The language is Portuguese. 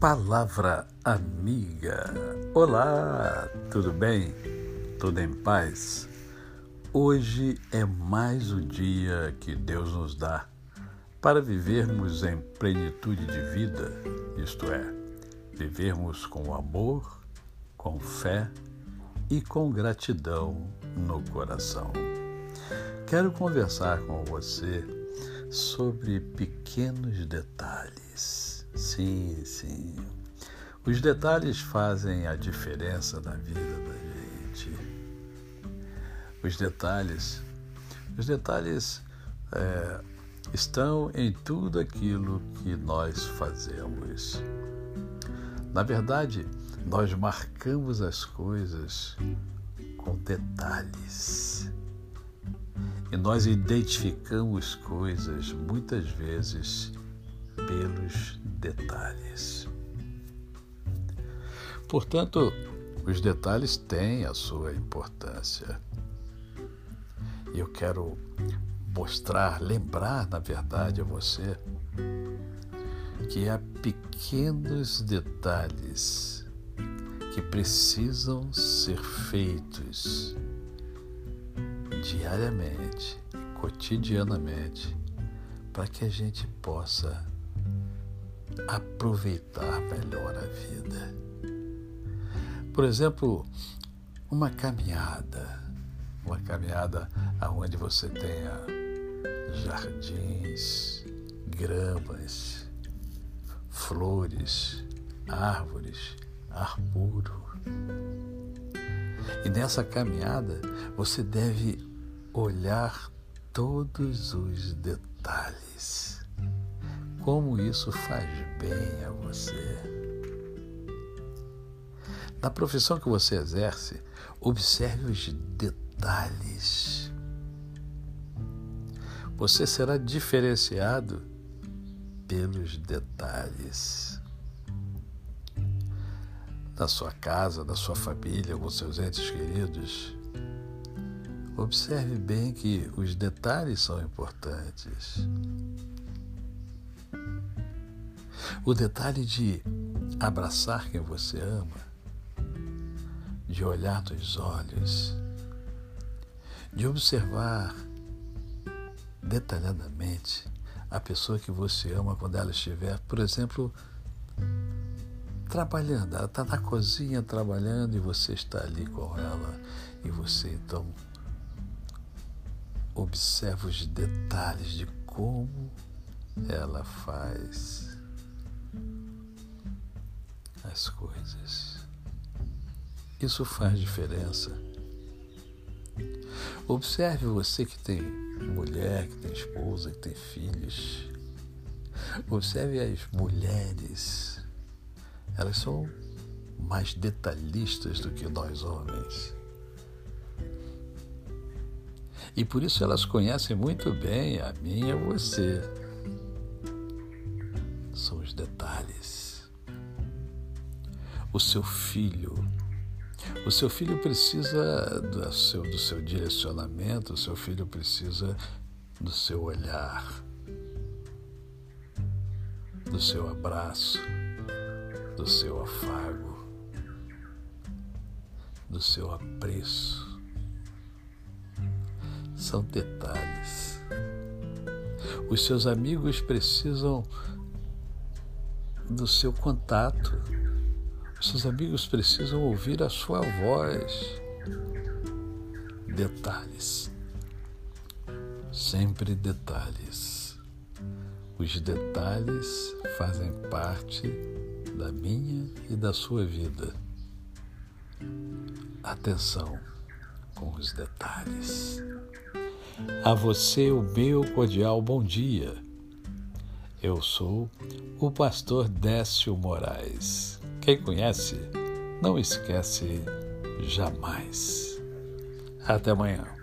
Palavra amiga. Olá, tudo bem? Tudo em paz? Hoje é mais um dia que Deus nos dá para vivermos em plenitude de vida, isto é, vivermos com amor, com fé e com gratidão no coração. Quero conversar com você sobre pequenos detalhes Sim, sim. Os detalhes fazem a diferença na vida da gente. Os detalhes, os detalhes é, estão em tudo aquilo que nós fazemos. Na verdade, nós marcamos as coisas com detalhes. E nós identificamos coisas muitas vezes pelos detalhes. Portanto, os detalhes têm a sua importância. E eu quero mostrar, lembrar, na verdade, a você que há pequenos detalhes que precisam ser feitos diariamente, cotidianamente, para que a gente possa aproveitar melhor a vida. Por exemplo, uma caminhada, uma caminhada aonde você tenha jardins, gramas, flores, árvores, ar puro. E nessa caminhada você deve olhar todos os detalhes como isso faz bem a você. Na profissão que você exerce, observe os detalhes. Você será diferenciado pelos detalhes. Na sua casa, na sua família, com seus entes queridos, observe bem que os detalhes são importantes. O detalhe de abraçar quem você ama, de olhar nos olhos, de observar detalhadamente a pessoa que você ama quando ela estiver, por exemplo, trabalhando. Ela está na cozinha trabalhando e você está ali com ela e você então observa os detalhes de como ela faz as coisas. Isso faz diferença. Observe você que tem mulher, que tem esposa, que tem filhos. Observe as mulheres. Elas são mais detalhistas do que nós homens. E por isso elas conhecem muito bem a mim e a você. São os detalhes o seu filho. O seu filho precisa do seu, do seu direcionamento, o seu filho precisa do seu olhar, do seu abraço, do seu afago, do seu apreço. São detalhes. Os seus amigos precisam do seu contato seus amigos precisam ouvir a sua voz. Detalhes. Sempre detalhes. Os detalhes fazem parte da minha e da sua vida. Atenção com os detalhes. A você o meu cordial bom dia. Eu sou o pastor Décio Moraes. Quem conhece, não esquece jamais. Até amanhã.